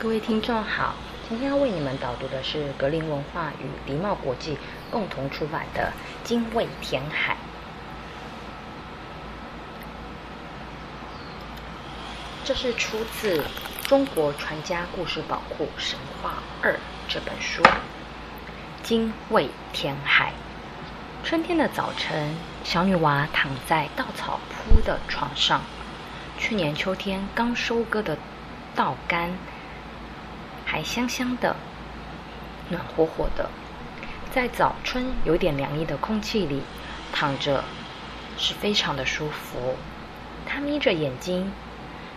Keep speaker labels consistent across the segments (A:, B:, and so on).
A: 各位听众好，今天要为你们导读的是格林文化与狸茂国际共同出版的《精卫填海》。这是出自《中国传家故事宝库神话二》这本书。精卫填海。春天的早晨，小女娃躺在稻草铺的床上。去年秋天刚收割的稻干。还香香的，暖和和的，在早春有点凉意的空气里躺着，是非常的舒服。他眯着眼睛，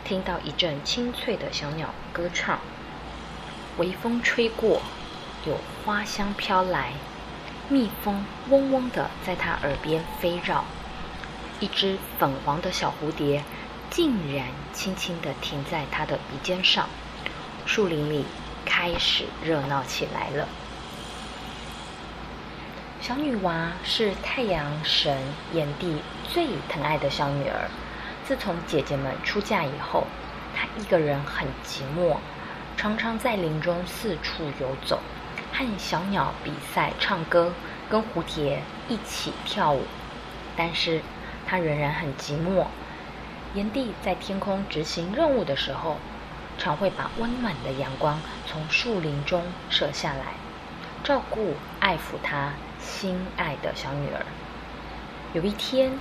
A: 听到一阵清脆的小鸟歌唱，微风吹过，有花香飘来，蜜蜂嗡嗡的在他耳边飞绕，一只粉黄的小蝴蝶竟然轻轻的停在他的鼻尖上，树林里。开始热闹起来了。小女娃是太阳神炎帝最疼爱的小女儿。自从姐姐们出嫁以后，她一个人很寂寞，常常在林中四处游走，和小鸟比赛唱歌，跟蝴蝶一起跳舞。但是她仍然很寂寞。炎帝在天空执行任务的时候。常会把温暖的阳光从树林中射下来，照顾、爱抚她心爱的小女儿。有一天，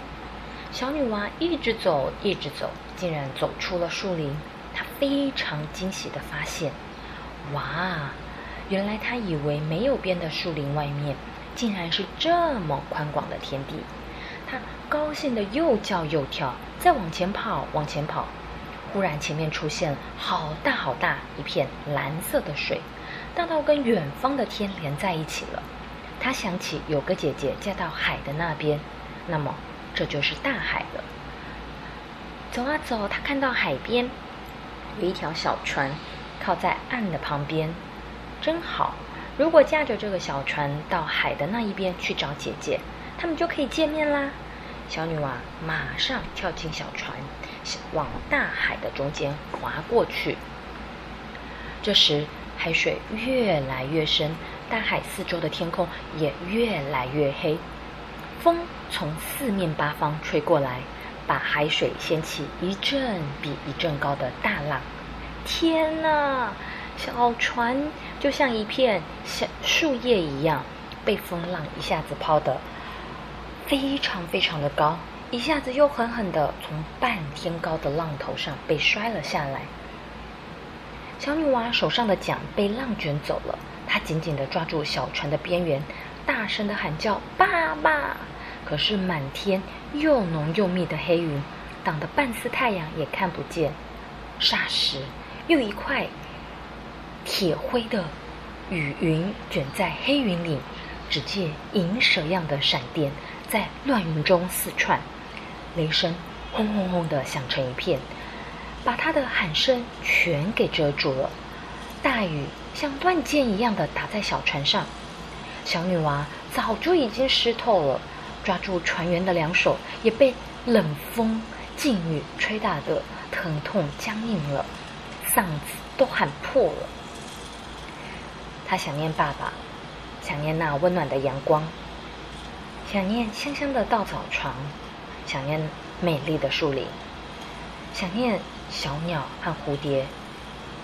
A: 小女娃一直走，一直走，竟然走出了树林。她非常惊喜的发现，哇，原来她以为没有边的树林外面，竟然是这么宽广的天地。她高兴的又叫又跳，再往前跑，往前跑。忽然，前面出现好大好大一片蓝色的水，大到跟远方的天连在一起了。他想起有个姐姐嫁到海的那边，那么这就是大海了。走啊走，他看到海边有一条小船靠在岸的旁边，真好。如果驾着这个小船到海的那一边去找姐姐，他们就可以见面啦。小女娃马上跳进小船。往大海的中间划过去。这时，海水越来越深，大海四周的天空也越来越黑。风从四面八方吹过来，把海水掀起一阵比一阵高的大浪。天哪！小船就像一片小树叶一样，被风浪一下子抛得非常非常的高。一下子又狠狠的从半天高的浪头上被摔了下来。小女娃手上的桨被浪卷走了，她紧紧的抓住小船的边缘，大声的喊叫：“爸爸！”可是满天又浓又密的黑云，挡得半丝太阳也看不见。霎时，又一块铁灰的雨云卷在黑云里，只见银蛇样的闪电在乱云中四窜。雷声轰轰轰的响成一片，把他的喊声全给遮住了。大雨像断箭一样的打在小船上，小女娃早就已经湿透了，抓住船员的两手也被冷风劲雨吹打的疼痛僵硬了，嗓子都喊破了。她想念爸爸，想念那温暖的阳光，想念香香的稻草床。想念美丽的树林，想念小鸟和蝴蝶，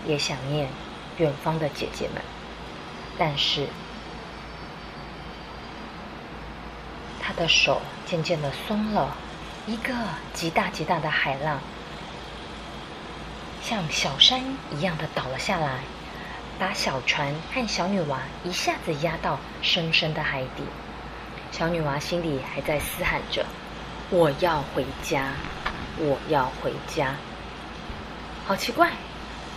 A: 也想念远方的姐姐们。但是，他的手渐渐的松了，一个极大极大的海浪，像小山一样的倒了下来，把小船和小女娃一下子压到深深的海底。小女娃心里还在嘶喊着。我要回家，我要回家。好奇怪，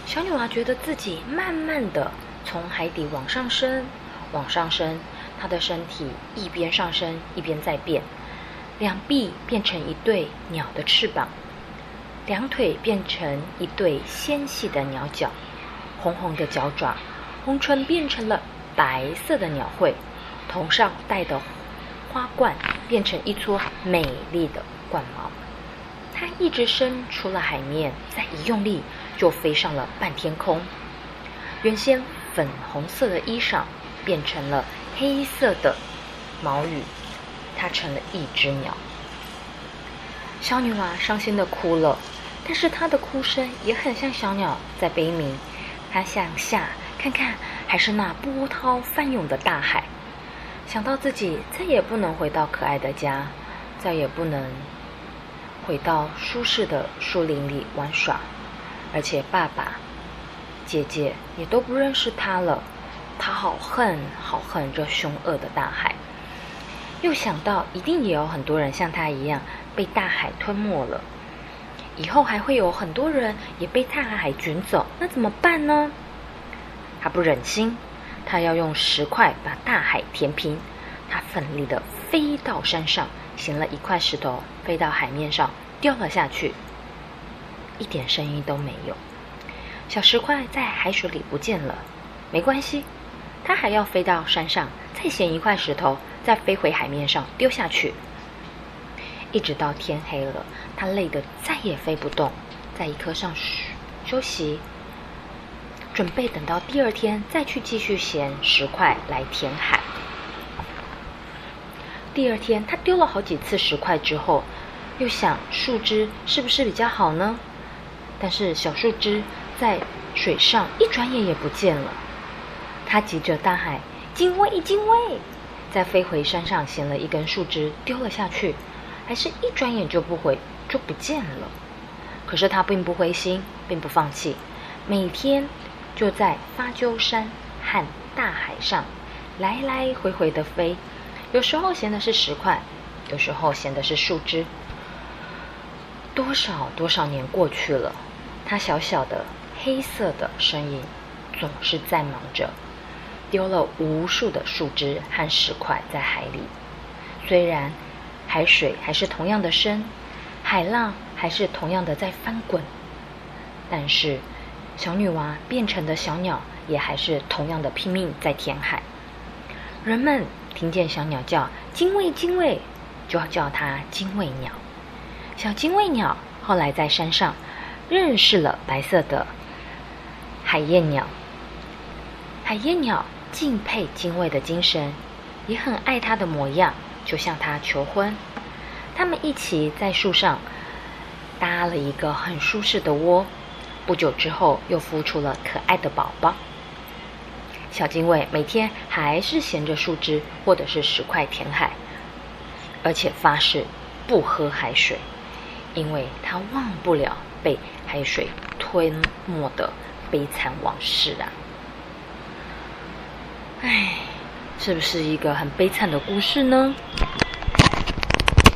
A: 小女娃觉得自己慢慢的从海底往上升，往上升，她的身体一边上升一边在变，两臂变成一对鸟的翅膀，两腿变成一对纤细的鸟脚，红红的脚爪，红唇变成了白色的鸟喙，头上戴的。花冠变成一撮美丽的冠毛，它一直伸出了海面，再一用力就飞上了半天空。原先粉红色的衣裳变成了黑色的毛羽，它成了一只鸟。小女娃伤心的哭了，但是她的哭声也很像小鸟在悲鸣。她向下看看，还是那波涛翻涌的大海。想到自己再也不能回到可爱的家，再也不能回到舒适的树林里玩耍，而且爸爸、姐姐也都不认识他了。他好恨，好恨这凶恶的大海。又想到一定也有很多人像他一样被大海吞没了，以后还会有很多人也被大海卷走，那怎么办呢？他不忍心。他要用石块把大海填平。他奋力的飞到山上，衔了一块石头飞到海面上，掉了下去，一点声音都没有。小石块在海水里不见了，没关系，他还要飞到山上，再衔一块石头，再飞回海面上丢下去。一直到天黑了，他累得再也飞不动，在一棵上休息。准备等到第二天再去继续衔石块来填海。第二天，他丢了好几次石块之后，又想树枝是不是比较好呢？但是小树枝在水上一转眼也不见了。他急着大喊：“精卫，精卫！”再飞回山上衔了一根树枝丢了下去，还是一转眼就不回就不见了。可是他并不灰心，并不放弃，每天。就在发鸠山和大海上来来回回的飞，有时候衔的是石块，有时候衔的是树枝。多少多少年过去了，他小小的黑色的身影总是在忙着，丢了无数的树枝和石块在海里。虽然海水还是同样的深，海浪还是同样的在翻滚，但是。小女娃变成的小鸟也还是同样的拼命在填海。人们听见小鸟叫“精卫，精卫”，就要叫它“精卫鸟”。小精卫鸟后来在山上认识了白色的海燕鸟。海燕鸟敬佩精卫的精神，也很爱它的模样，就向它求婚。他们一起在树上搭了一个很舒适的窝。不久之后，又孵出了可爱的宝宝。小精卫每天还是衔着树枝或者是石块填海，而且发誓不喝海水，因为他忘不了被海水吞没的悲惨往事啊！唉，是不是一个很悲惨的故事呢？